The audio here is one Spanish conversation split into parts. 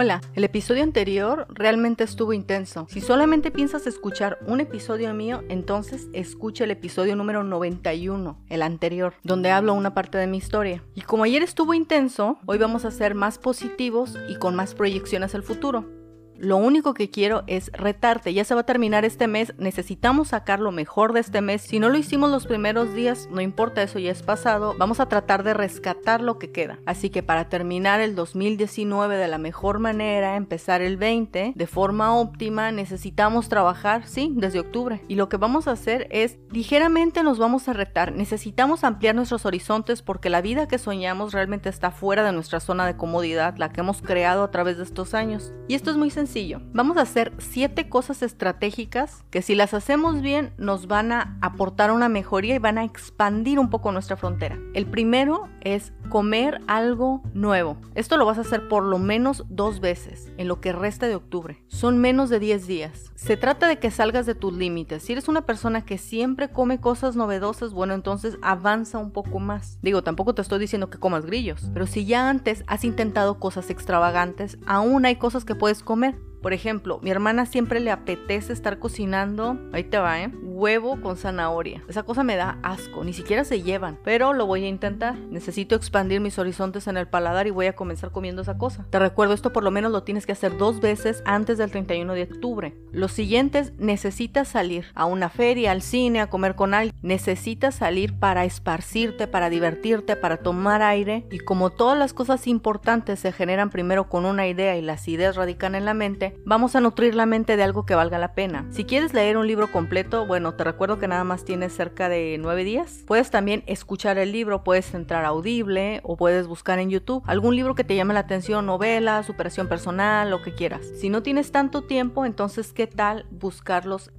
Hola, el episodio anterior realmente estuvo intenso. Si solamente piensas escuchar un episodio mío, entonces escucha el episodio número 91, el anterior, donde hablo una parte de mi historia. Y como ayer estuvo intenso, hoy vamos a ser más positivos y con más proyecciones al futuro. Lo único que quiero es retarte. Ya se va a terminar este mes. Necesitamos sacar lo mejor de este mes. Si no lo hicimos los primeros días, no importa, eso ya es pasado. Vamos a tratar de rescatar lo que queda. Así que para terminar el 2019 de la mejor manera, empezar el 20 de forma óptima, necesitamos trabajar, sí, desde octubre. Y lo que vamos a hacer es ligeramente nos vamos a retar. Necesitamos ampliar nuestros horizontes porque la vida que soñamos realmente está fuera de nuestra zona de comodidad, la que hemos creado a través de estos años. Y esto es muy sencillo Vamos a hacer siete cosas estratégicas que si las hacemos bien nos van a aportar una mejoría y van a expandir un poco nuestra frontera. El primero es comer algo nuevo. Esto lo vas a hacer por lo menos dos veces en lo que resta de octubre. Son menos de 10 días. Se trata de que salgas de tus límites. Si eres una persona que siempre come cosas novedosas, bueno, entonces avanza un poco más. Digo, tampoco te estoy diciendo que comas grillos, pero si ya antes has intentado cosas extravagantes, aún hay cosas que puedes comer. Por ejemplo, mi hermana siempre le apetece estar cocinando, ahí te va, ¿eh? Huevo con zanahoria. Esa cosa me da asco, ni siquiera se llevan, pero lo voy a intentar. Necesito expandir mis horizontes en el paladar y voy a comenzar comiendo esa cosa. Te recuerdo, esto por lo menos lo tienes que hacer dos veces antes del 31 de octubre. Los siguientes, necesitas salir a una feria, al cine, a comer con alguien. Necesitas salir para esparcirte, para divertirte, para tomar aire. Y como todas las cosas importantes se generan primero con una idea y las ideas radican en la mente, vamos a nutrir la mente de algo que valga la pena. Si quieres leer un libro completo, bueno, te recuerdo que nada más tienes cerca de nueve días. Puedes también escuchar el libro, puedes entrar a Audible o puedes buscar en YouTube algún libro que te llame la atención, novela, superación personal, lo que quieras. Si no tienes tanto tiempo, entonces, ¿qué tal buscarlos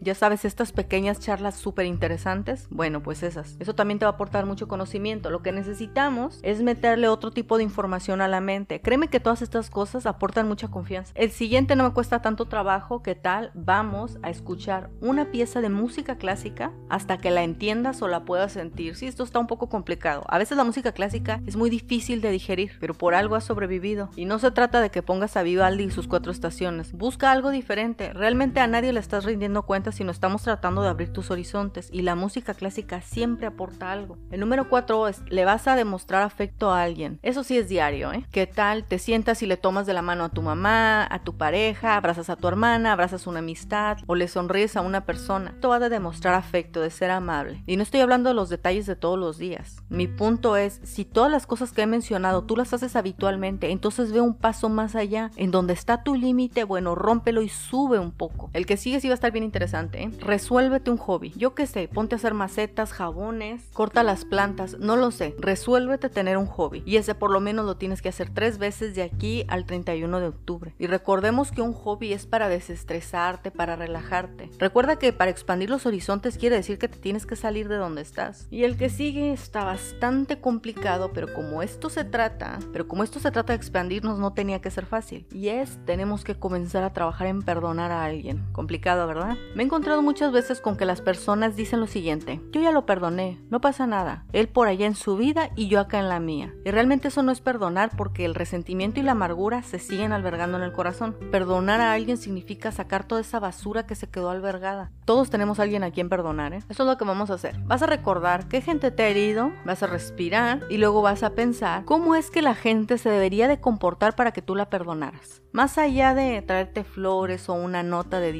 ya sabes, estas pequeñas charlas súper interesantes. Bueno, pues esas. Eso también te va a aportar mucho conocimiento. Lo que necesitamos es meterle otro tipo de información a la mente. Créeme que todas estas cosas aportan mucha confianza. El siguiente no me cuesta tanto trabajo. ¿Qué tal? Vamos a escuchar una pieza de música clásica hasta que la entiendas o la puedas sentir. Sí, esto está un poco complicado. A veces la música clásica es muy difícil de digerir, pero por algo ha sobrevivido. Y no se trata de que pongas a Vivaldi y sus cuatro estaciones. Busca algo diferente. Realmente a nadie le estás rindiendo cuenta si no estamos tratando de abrir tus horizontes y la música clásica siempre aporta algo. El número 4 es, le vas a demostrar afecto a alguien. Eso sí es diario, ¿eh? ¿Qué tal? Te sientas y le tomas de la mano a tu mamá, a tu pareja, abrazas a tu hermana, abrazas una amistad o le sonríes a una persona. Esto va a demostrar afecto, de ser amable. Y no estoy hablando de los detalles de todos los días. Mi punto es, si todas las cosas que he mencionado tú las haces habitualmente, entonces ve un paso más allá. En donde está tu límite, bueno, rómpelo y sube un poco. El que sigue sí va a estar bien interesante. ¿eh? Resuélvete un hobby. Yo qué sé, ponte a hacer macetas, jabones, corta las plantas, no lo sé. Resuélvete tener un hobby. Y ese por lo menos lo tienes que hacer tres veces de aquí al 31 de octubre. Y recordemos que un hobby es para desestresarte, para relajarte. Recuerda que para expandir los horizontes quiere decir que te tienes que salir de donde estás. Y el que sigue está bastante complicado, pero como esto se trata, pero como esto se trata de expandirnos no tenía que ser fácil. Y es, tenemos que comenzar a trabajar en perdonar a alguien. Complicado, ¿verdad? Me he encontrado muchas veces con que las personas dicen lo siguiente, yo ya lo perdoné, no pasa nada, él por allá en su vida y yo acá en la mía. Y realmente eso no es perdonar porque el resentimiento y la amargura se siguen albergando en el corazón. Perdonar a alguien significa sacar toda esa basura que se quedó albergada. Todos tenemos a alguien a quien perdonar, ¿eh? Eso es lo que vamos a hacer. Vas a recordar qué gente te ha herido, vas a respirar y luego vas a pensar cómo es que la gente se debería de comportar para que tú la perdonaras. Más allá de traerte flores o una nota de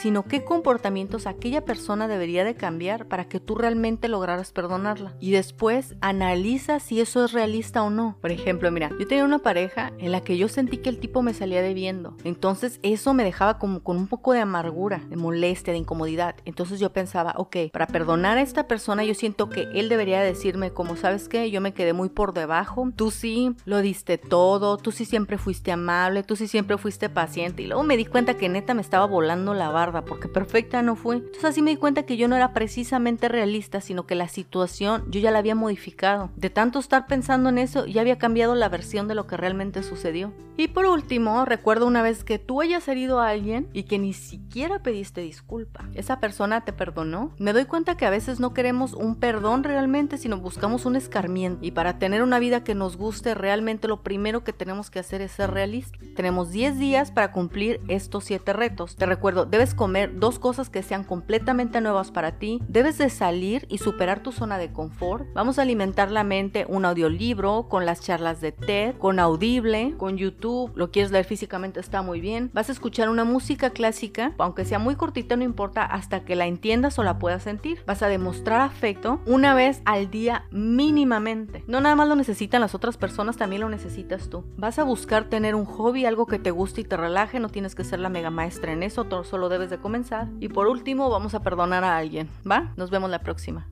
sino qué comportamientos aquella persona debería de cambiar para que tú realmente lograras perdonarla. Y después analiza si eso es realista o no. Por ejemplo, mira, yo tenía una pareja en la que yo sentí que el tipo me salía debiendo. Entonces eso me dejaba como con un poco de amargura, de molestia, de incomodidad. Entonces yo pensaba, ok, para perdonar a esta persona yo siento que él debería decirme como, ¿sabes qué? Yo me quedé muy por debajo. Tú sí lo diste todo, tú sí siempre fuiste amable, tú sí siempre fuiste paciente. Y luego me di cuenta que neta me estaba volando la barda, porque perfecta no fue. Entonces así me di cuenta que yo no era precisamente realista, sino que la situación yo ya la había modificado. De tanto estar pensando en eso, ya había cambiado la versión de lo que realmente sucedió. Y por último, recuerdo una vez que tú hayas herido a alguien y que ni siquiera pediste disculpa. Esa persona te perdonó. Me doy cuenta que a veces no queremos un perdón realmente, sino buscamos un escarmiento. Y para tener una vida que nos guste, realmente lo primero que tenemos que hacer es ser realistas. Tenemos 10 días para cumplir estos 7 retos. Te recuerdo, debes comer dos cosas que sean completamente nuevas para ti. Debes de salir y superar tu zona de confort. Vamos a alimentar la mente un audiolibro con las charlas de TED, con Audible, con YouTube. Lo quieres leer físicamente, está muy bien. Vas a escuchar una música clásica, aunque sea muy cortita, no importa, hasta que la entiendas o la puedas sentir. Vas a demostrar afecto una vez al día mínimamente. No nada más lo necesitan las otras personas, también lo necesitas tú. Vas a buscar tener un hobby, algo que te guste y te relaje, no tienes que ser la mega maestra en eso, solo debes de comenzar. Y por último, vamos a perdonar a alguien, ¿va? Nos vemos la próxima.